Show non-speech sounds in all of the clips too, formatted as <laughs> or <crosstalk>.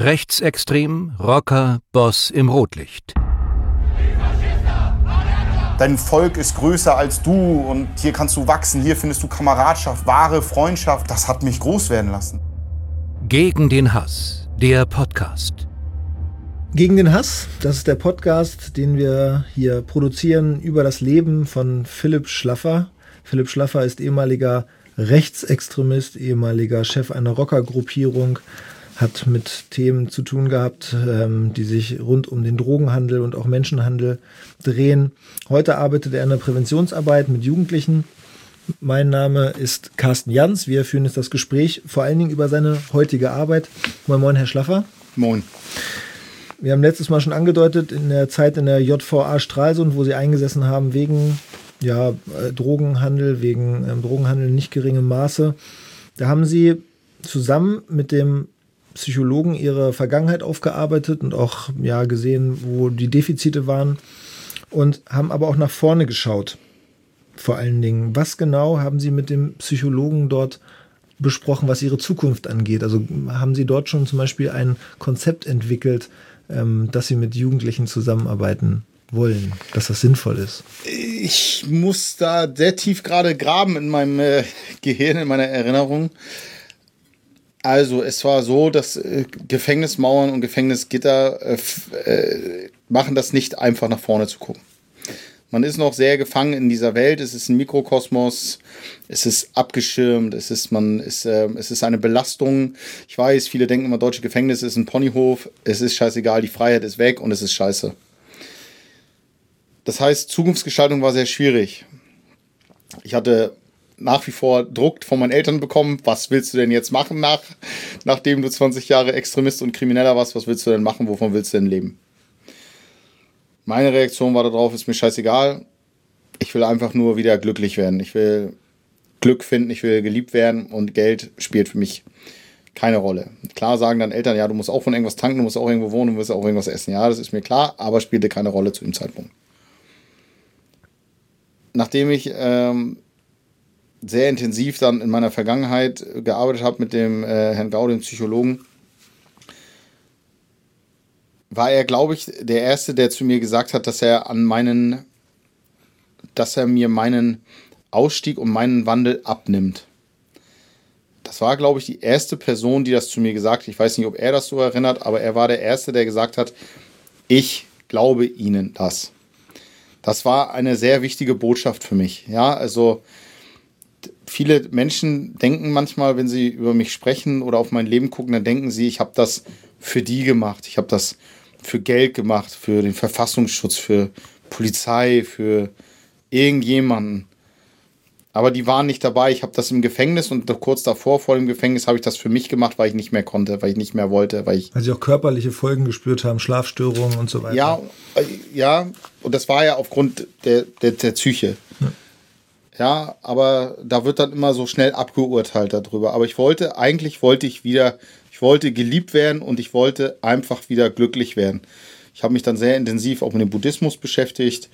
Rechtsextrem, Rocker, Boss im Rotlicht. Dein Volk ist größer als du und hier kannst du wachsen, hier findest du Kameradschaft, wahre Freundschaft. Das hat mich groß werden lassen. Gegen den Hass, der Podcast. Gegen den Hass, das ist der Podcast, den wir hier produzieren über das Leben von Philipp Schlaffer. Philipp Schlaffer ist ehemaliger Rechtsextremist, ehemaliger Chef einer Rockergruppierung, hat mit Themen zu tun gehabt, ähm, die sich rund um den Drogenhandel und auch Menschenhandel drehen. Heute arbeitet er in der Präventionsarbeit mit Jugendlichen. Mein Name ist Carsten Jans. Wir führen jetzt das Gespräch vor allen Dingen über seine heutige Arbeit. Moin, moin, Herr Schlaffer. Moin. Wir haben letztes Mal schon angedeutet, in der Zeit in der JVA Stralsund, wo Sie eingesessen haben, wegen ja, äh, Drogenhandel, wegen ähm, Drogenhandel in nicht geringem Maße. Da haben Sie zusammen mit dem Psychologen ihre Vergangenheit aufgearbeitet und auch ja gesehen, wo die Defizite waren und haben aber auch nach vorne geschaut. Vor allen Dingen, was genau haben Sie mit dem Psychologen dort besprochen, was Ihre Zukunft angeht? Also haben Sie dort schon zum Beispiel ein Konzept entwickelt, ähm, dass Sie mit Jugendlichen zusammenarbeiten wollen, dass das sinnvoll ist? Ich muss da sehr tief gerade graben in meinem äh, Gehirn, in meiner Erinnerung. Also, es war so, dass äh, Gefängnismauern und Gefängnisgitter äh, äh, machen das nicht einfach nach vorne zu gucken. Man ist noch sehr gefangen in dieser Welt. Es ist ein Mikrokosmos. Es ist abgeschirmt. Es ist, man ist, äh, es ist eine Belastung. Ich weiß, viele denken immer, deutsche Gefängnis ist ein Ponyhof. Es ist scheißegal. Die Freiheit ist weg und es ist scheiße. Das heißt, Zukunftsgestaltung war sehr schwierig. Ich hatte nach wie vor Druck von meinen Eltern bekommen. Was willst du denn jetzt machen, nach, nachdem du 20 Jahre Extremist und Krimineller warst? Was willst du denn machen? Wovon willst du denn leben? Meine Reaktion war darauf, ist mir scheißegal. Ich will einfach nur wieder glücklich werden. Ich will Glück finden, ich will geliebt werden und Geld spielt für mich keine Rolle. Klar sagen dann Eltern, ja, du musst auch von irgendwas tanken, du musst auch irgendwo wohnen, du musst auch irgendwas essen. Ja, das ist mir klar, aber spielte keine Rolle zu dem Zeitpunkt. Nachdem ich ähm, sehr intensiv dann in meiner Vergangenheit gearbeitet habe mit dem äh, Herrn Gau, dem Psychologen, war er, glaube ich, der Erste, der zu mir gesagt hat, dass er an meinen, dass er mir meinen Ausstieg und meinen Wandel abnimmt. Das war, glaube ich, die erste Person, die das zu mir gesagt hat. Ich weiß nicht, ob er das so erinnert, aber er war der Erste, der gesagt hat, ich glaube Ihnen das. Das war eine sehr wichtige Botschaft für mich. Ja, also viele Menschen denken manchmal, wenn sie über mich sprechen oder auf mein Leben gucken, dann denken sie, ich habe das für die gemacht. Ich habe das für Geld gemacht, für den Verfassungsschutz, für Polizei, für irgendjemanden. Aber die waren nicht dabei. Ich habe das im Gefängnis und kurz davor, vor dem Gefängnis, habe ich das für mich gemacht, weil ich nicht mehr konnte, weil ich nicht mehr wollte. Weil, ich weil sie auch körperliche Folgen gespürt haben, Schlafstörungen und so weiter. Ja, äh, ja und das war ja aufgrund der, der, der Psyche. Ja. Aber da wird dann immer so schnell abgeurteilt darüber. Aber ich wollte, eigentlich wollte ich wieder, ich wollte geliebt werden und ich wollte einfach wieder glücklich werden. Ich habe mich dann sehr intensiv auch mit dem Buddhismus beschäftigt,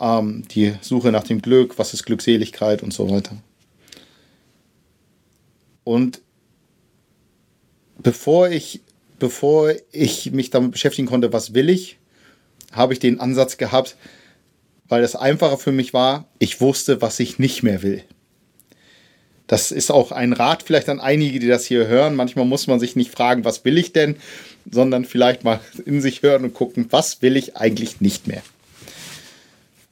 ähm, die Suche nach dem Glück, was ist Glückseligkeit und so weiter. Und bevor ich, bevor ich mich damit beschäftigen konnte, was will ich, habe ich den Ansatz gehabt, weil das einfacher für mich war, ich wusste, was ich nicht mehr will. Das ist auch ein Rat vielleicht an einige, die das hier hören. Manchmal muss man sich nicht fragen, was will ich denn, sondern vielleicht mal in sich hören und gucken, was will ich eigentlich nicht mehr.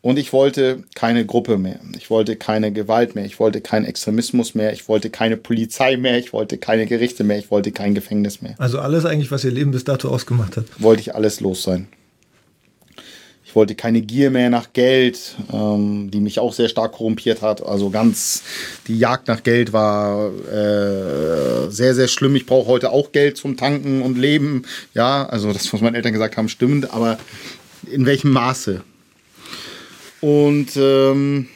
Und ich wollte keine Gruppe mehr. Ich wollte keine Gewalt mehr. Ich wollte keinen Extremismus mehr. Ich wollte keine Polizei mehr. Ich wollte keine Gerichte mehr. Ich wollte kein Gefängnis mehr. Also alles eigentlich, was ihr Leben bis dato ausgemacht hat. Wollte ich alles los sein. Ich wollte keine Gier mehr nach Geld, ähm, die mich auch sehr stark korrumpiert hat. Also ganz, die Jagd nach Geld war äh, sehr, sehr schlimm. Ich brauche heute auch Geld zum Tanken und Leben. Ja, also das, was meine Eltern gesagt haben, stimmt, aber in welchem Maße? Und ähm,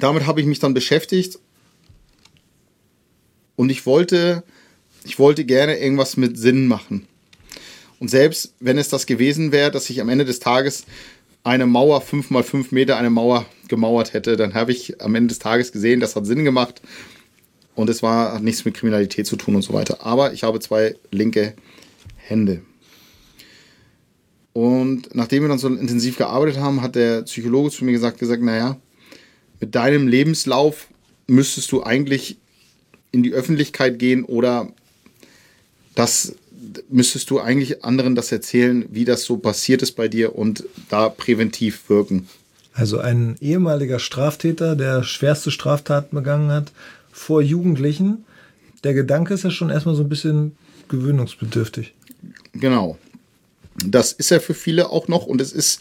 damit habe ich mich dann beschäftigt. Und ich wollte, ich wollte gerne irgendwas mit Sinn machen. Und selbst wenn es das gewesen wäre, dass ich am Ende des Tages eine Mauer, fünf mal fünf Meter, eine Mauer gemauert hätte, dann habe ich am Ende des Tages gesehen, das hat Sinn gemacht. Und es war, hat nichts mit Kriminalität zu tun und so weiter. Aber ich habe zwei linke Hände. Und nachdem wir dann so intensiv gearbeitet haben, hat der Psychologe zu mir gesagt, gesagt, naja, mit deinem Lebenslauf müsstest du eigentlich in die Öffentlichkeit gehen oder das müsstest du eigentlich anderen das erzählen, wie das so passiert ist bei dir und da präventiv wirken. Also ein ehemaliger Straftäter, der schwerste Straftaten begangen hat, vor Jugendlichen. Der Gedanke ist ja schon erstmal so ein bisschen gewöhnungsbedürftig. Genau. Das ist ja für viele auch noch und es ist,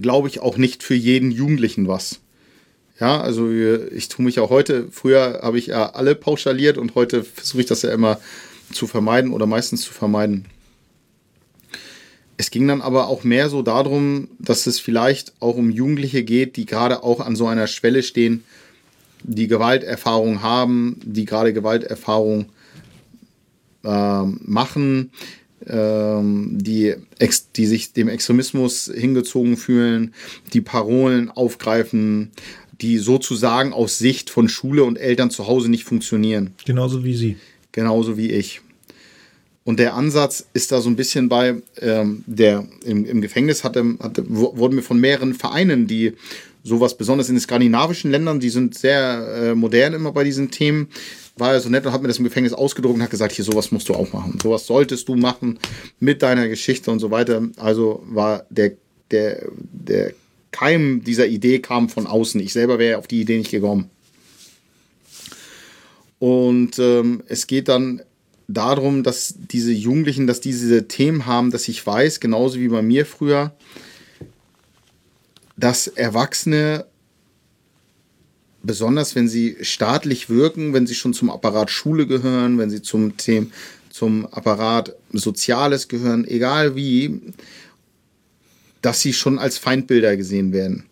glaube ich, auch nicht für jeden Jugendlichen was. Ja, also ich tue mich auch heute, früher habe ich ja alle pauschaliert und heute versuche ich das ja immer zu vermeiden oder meistens zu vermeiden. Es ging dann aber auch mehr so darum, dass es vielleicht auch um Jugendliche geht, die gerade auch an so einer Schwelle stehen, die Gewalterfahrung haben, die gerade Gewalterfahrung äh, machen, äh, die, die sich dem Extremismus hingezogen fühlen, die Parolen aufgreifen, die sozusagen aus Sicht von Schule und Eltern zu Hause nicht funktionieren. Genauso wie Sie. Genauso wie ich. Und der Ansatz ist da so ein bisschen bei, ähm, der im, im Gefängnis hatte, hatte, wurden wir von mehreren Vereinen, die sowas besonders in den skandinavischen Ländern, die sind sehr äh, modern immer bei diesen Themen, war er so nett und hat mir das im Gefängnis ausgedruckt und hat gesagt, hier sowas musst du auch machen. Sowas solltest du machen mit deiner Geschichte und so weiter. Also war der, der, der Keim dieser Idee kam von außen. Ich selber wäre auf die Idee nicht gekommen. Und ähm, es geht dann darum, dass diese Jugendlichen, dass diese Themen haben, dass ich weiß, genauso wie bei mir früher, dass Erwachsene, besonders wenn sie staatlich wirken, wenn sie schon zum Apparat Schule gehören, wenn sie zum, Thema, zum Apparat Soziales gehören, egal wie, dass sie schon als Feindbilder gesehen werden.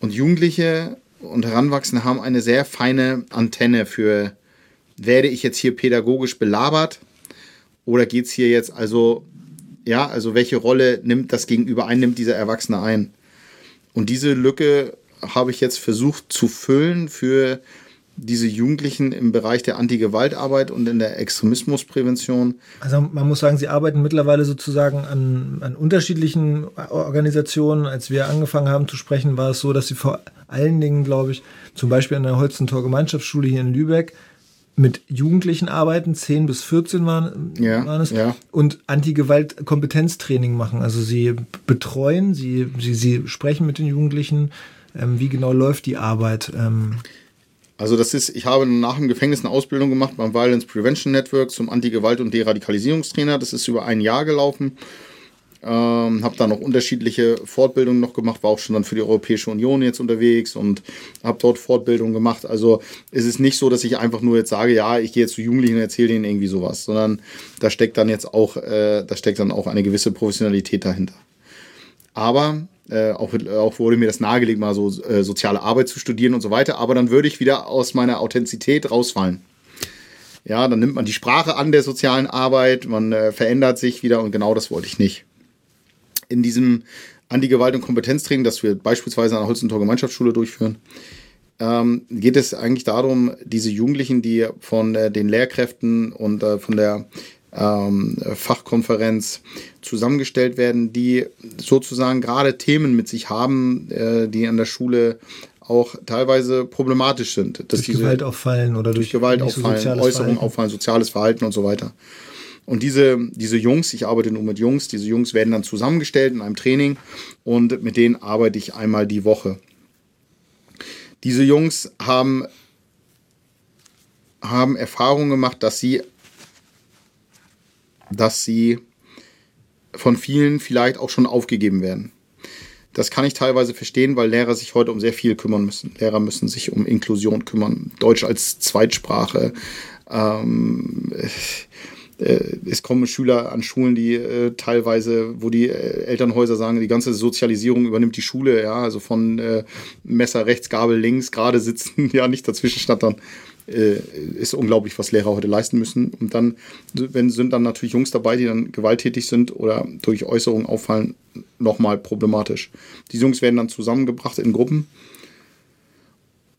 Und Jugendliche und Heranwachsende haben eine sehr feine Antenne für werde ich jetzt hier pädagogisch belabert oder geht es hier jetzt also, ja, also welche Rolle nimmt das Gegenüber ein, nimmt dieser Erwachsene ein? Und diese Lücke habe ich jetzt versucht zu füllen für diese Jugendlichen im Bereich der Anti-Gewaltarbeit und in der Extremismusprävention. Also man muss sagen, Sie arbeiten mittlerweile sozusagen an, an unterschiedlichen Organisationen. Als wir angefangen haben zu sprechen, war es so, dass Sie vor allen Dingen, glaube ich, zum Beispiel an der Holzentor Gemeinschaftsschule hier in Lübeck mit Jugendlichen arbeiten, 10 bis 14 waren, ja, waren es, ja. und Anti-Gewalt-Kompetenztraining machen. Also sie betreuen, sie, sie, sie sprechen mit den Jugendlichen, ähm, wie genau läuft die Arbeit. Ähm. Also das ist, ich habe nach dem Gefängnis eine Ausbildung gemacht beim Violence Prevention Network zum Anti-Gewalt- und Deradikalisierungstrainer. Das ist über ein Jahr gelaufen. Ähm, habe da noch unterschiedliche Fortbildungen noch gemacht, war auch schon dann für die Europäische Union jetzt unterwegs und habe dort Fortbildungen gemacht. Also es ist nicht so, dass ich einfach nur jetzt sage, ja, ich gehe jetzt zu Jugendlichen und erzähle denen irgendwie sowas, sondern da steckt dann jetzt auch, äh, da steckt dann auch eine gewisse Professionalität dahinter. Aber äh, auch, auch, wurde mir das nahegelegt, mal so äh, soziale Arbeit zu studieren und so weiter. Aber dann würde ich wieder aus meiner Authentizität rausfallen. Ja, dann nimmt man die Sprache an der sozialen Arbeit, man äh, verändert sich wieder und genau das wollte ich nicht in diesem Anti-Gewalt- und Kompetenztraining, das wir beispielsweise an der Holzentor Gemeinschaftsschule durchführen, ähm, geht es eigentlich darum, diese Jugendlichen, die von äh, den Lehrkräften und äh, von der ähm, Fachkonferenz zusammengestellt werden, die sozusagen gerade Themen mit sich haben, äh, die an der Schule auch teilweise problematisch sind. Dass durch diese, Gewalt auffallen oder durch, durch Gewalt auffallen, so Äußerungen auffallen, soziales Verhalten und so weiter. Und diese, diese Jungs, ich arbeite nur mit Jungs, diese Jungs werden dann zusammengestellt in einem Training und mit denen arbeite ich einmal die Woche. Diese Jungs haben, haben Erfahrungen gemacht, dass sie, dass sie von vielen vielleicht auch schon aufgegeben werden. Das kann ich teilweise verstehen, weil Lehrer sich heute um sehr viel kümmern müssen. Lehrer müssen sich um Inklusion kümmern, Deutsch als Zweitsprache. Ähm, äh, es kommen Schüler an Schulen, die äh, teilweise, wo die äh, Elternhäuser sagen, die ganze Sozialisierung übernimmt die Schule, ja, also von äh, Messer rechts, Gabel links, gerade sitzen, <laughs> ja, nicht dazwischen schnattern. Äh, ist unglaublich, was Lehrer heute leisten müssen. Und dann wenn, sind dann natürlich Jungs dabei, die dann gewalttätig sind oder durch Äußerungen auffallen, nochmal problematisch. Die Jungs werden dann zusammengebracht in Gruppen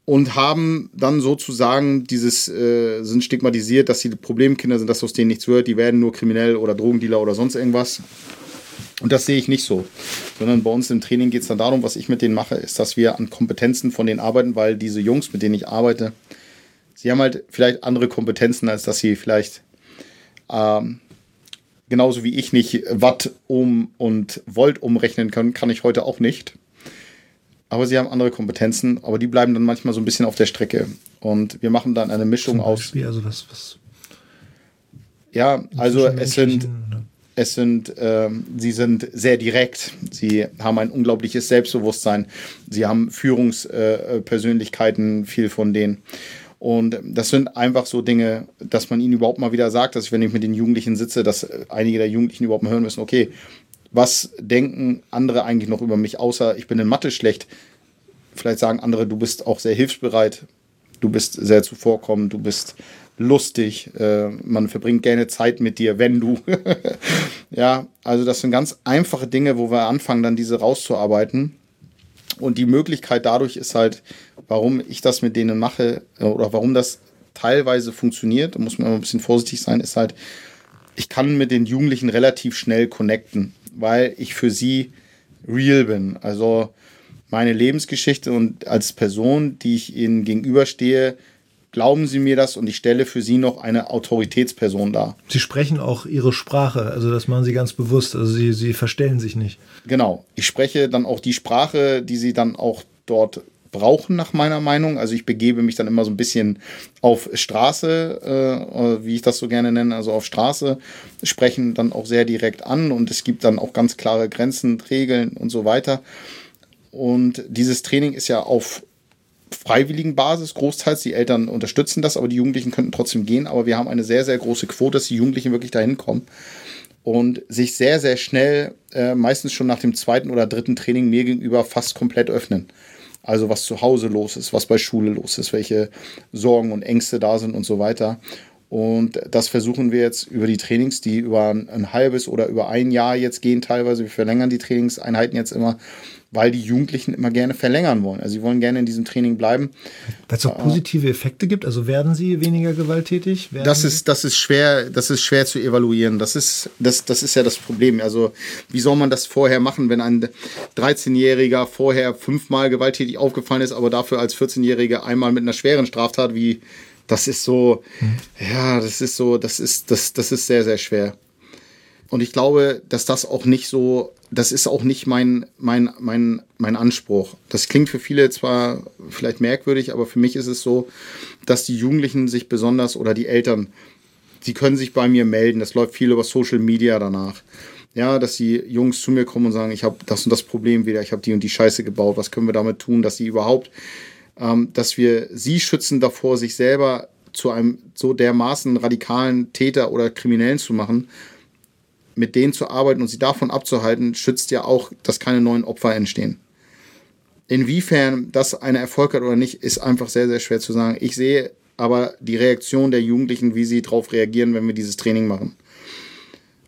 und haben dann sozusagen dieses, äh, sind stigmatisiert, dass sie Problemkinder sind, dass aus denen nichts wird, die werden nur kriminell oder Drogendealer oder sonst irgendwas. Und das sehe ich nicht so. Sondern bei uns im Training geht es dann darum, was ich mit denen mache, ist, dass wir an Kompetenzen von denen arbeiten, weil diese Jungs, mit denen ich arbeite, sie haben halt vielleicht andere Kompetenzen, als dass sie vielleicht ähm, genauso wie ich nicht Watt um und Volt umrechnen können, kann ich heute auch nicht aber sie haben andere Kompetenzen, aber die bleiben dann manchmal so ein bisschen auf der Strecke. Und wir machen dann eine Mischung aus. Also was, was ja, also es sind, es sind, äh, sie sind sehr direkt. Sie haben ein unglaubliches Selbstbewusstsein. Sie haben Führungspersönlichkeiten, äh, viel von denen. Und das sind einfach so Dinge, dass man ihnen überhaupt mal wieder sagt, dass ich, wenn ich mit den Jugendlichen sitze, dass einige der Jugendlichen überhaupt mal hören müssen, okay, was denken andere eigentlich noch über mich, außer ich bin in Mathe schlecht. Vielleicht sagen andere, du bist auch sehr hilfsbereit, du bist sehr zuvorkommend, du bist lustig, äh, man verbringt gerne Zeit mit dir, wenn du. <laughs> ja, also das sind ganz einfache Dinge, wo wir anfangen, dann diese rauszuarbeiten. Und die Möglichkeit dadurch ist halt, warum ich das mit denen mache äh, oder warum das teilweise funktioniert, da muss man immer ein bisschen vorsichtig sein, ist halt, ich kann mit den Jugendlichen relativ schnell connecten weil ich für sie real bin. Also meine Lebensgeschichte und als Person, die ich ihnen gegenüberstehe, glauben Sie mir das und ich stelle für Sie noch eine Autoritätsperson dar. Sie sprechen auch Ihre Sprache, also das machen Sie ganz bewusst, also Sie, Sie verstellen sich nicht. Genau, ich spreche dann auch die Sprache, die Sie dann auch dort brauchen, nach meiner Meinung. Also ich begebe mich dann immer so ein bisschen auf Straße, äh, wie ich das so gerne nenne, also auf Straße, sprechen dann auch sehr direkt an und es gibt dann auch ganz klare Grenzen, Regeln und so weiter. Und dieses Training ist ja auf freiwilligen Basis großteils. Die Eltern unterstützen das, aber die Jugendlichen könnten trotzdem gehen. Aber wir haben eine sehr, sehr große Quote, dass die Jugendlichen wirklich dahin kommen und sich sehr, sehr schnell, äh, meistens schon nach dem zweiten oder dritten Training mir gegenüber fast komplett öffnen. Also was zu Hause los ist, was bei Schule los ist, welche Sorgen und Ängste da sind und so weiter. Und das versuchen wir jetzt über die Trainings, die über ein, halbes oder über ein Jahr jetzt gehen teilweise. Wir verlängern die Trainingseinheiten jetzt immer, weil die Jugendlichen immer gerne verlängern wollen. Also sie wollen gerne in diesem Training bleiben. Weil es auch positive Effekte gibt. Also werden sie weniger gewalttätig? Werden das ist, das ist schwer, das ist schwer zu evaluieren. Das ist, das, das ist ja das Problem. Also wie soll man das vorher machen, wenn ein 13-Jähriger vorher fünfmal gewalttätig aufgefallen ist, aber dafür als 14-Jähriger einmal mit einer schweren Straftat wie das ist so, hm. ja, das ist so, das ist, das, das ist sehr, sehr schwer. Und ich glaube, dass das auch nicht so, das ist auch nicht mein, mein, mein, mein Anspruch. Das klingt für viele zwar vielleicht merkwürdig, aber für mich ist es so, dass die Jugendlichen sich besonders oder die Eltern, sie können sich bei mir melden. Das läuft viel über Social Media danach. Ja, dass die Jungs zu mir kommen und sagen, ich habe das und das Problem wieder, ich habe die und die Scheiße gebaut, was können wir damit tun, dass sie überhaupt ähm, dass wir sie schützen davor, sich selber zu einem so dermaßen radikalen Täter oder Kriminellen zu machen, mit denen zu arbeiten und sie davon abzuhalten, schützt ja auch, dass keine neuen Opfer entstehen. Inwiefern das eine Erfolg hat oder nicht, ist einfach sehr, sehr schwer zu sagen. Ich sehe aber die Reaktion der Jugendlichen, wie sie darauf reagieren, wenn wir dieses Training machen.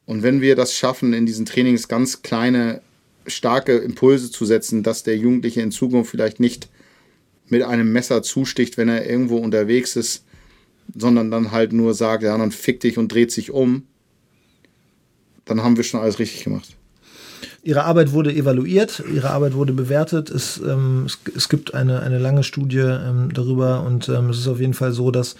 Und wenn wir das schaffen, in diesen Trainings ganz kleine, starke Impulse zu setzen, dass der Jugendliche in Zukunft vielleicht nicht mit einem Messer zusticht, wenn er irgendwo unterwegs ist, sondern dann halt nur sagt, ja, dann fick dich und dreht sich um, dann haben wir schon alles richtig gemacht. Ihre Arbeit wurde evaluiert, Ihre Arbeit wurde bewertet. Es, ähm, es, es, gibt eine, eine lange Studie ähm, darüber und ähm, es ist auf jeden Fall so, dass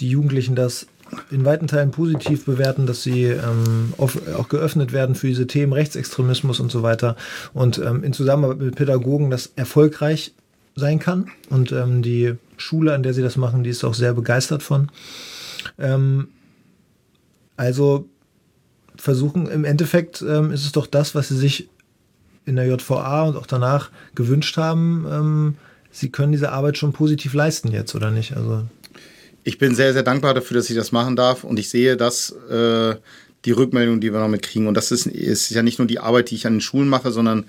die Jugendlichen das in weiten Teilen positiv bewerten, dass sie ähm, auf, auch geöffnet werden für diese Themen Rechtsextremismus und so weiter und ähm, in Zusammenarbeit mit Pädagogen das erfolgreich sein kann. Und ähm, die Schule, an der sie das machen, die ist auch sehr begeistert von. Ähm, also versuchen, im Endeffekt ähm, ist es doch das, was sie sich in der JVA und auch danach gewünscht haben. Ähm, sie können diese Arbeit schon positiv leisten jetzt, oder nicht? Also ich bin sehr, sehr dankbar dafür, dass ich das machen darf und ich sehe, dass äh, die Rückmeldung, die wir damit kriegen, und das ist, ist ja nicht nur die Arbeit, die ich an den Schulen mache, sondern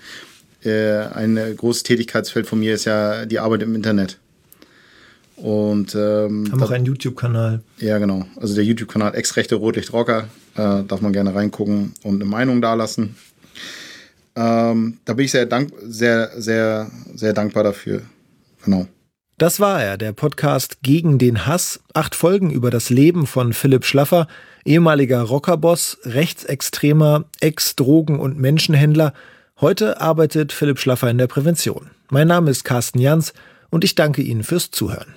ein großes Tätigkeitsfeld von mir ist ja die Arbeit im Internet. Und ähm, haben auch einen YouTube-Kanal. Ja, genau. Also der YouTube-Kanal Ex-Rechte Rotlicht-Rocker. Äh, darf man gerne reingucken und eine Meinung dalassen. Ähm, da bin ich sehr, dank sehr, sehr, sehr dankbar dafür. Genau. Das war er, der Podcast Gegen den Hass. Acht Folgen über das Leben von Philipp Schlaffer, ehemaliger Rockerboss, Rechtsextremer, Ex-Drogen- und Menschenhändler. Heute arbeitet Philipp Schlaffer in der Prävention. Mein Name ist Carsten Jans und ich danke Ihnen fürs Zuhören.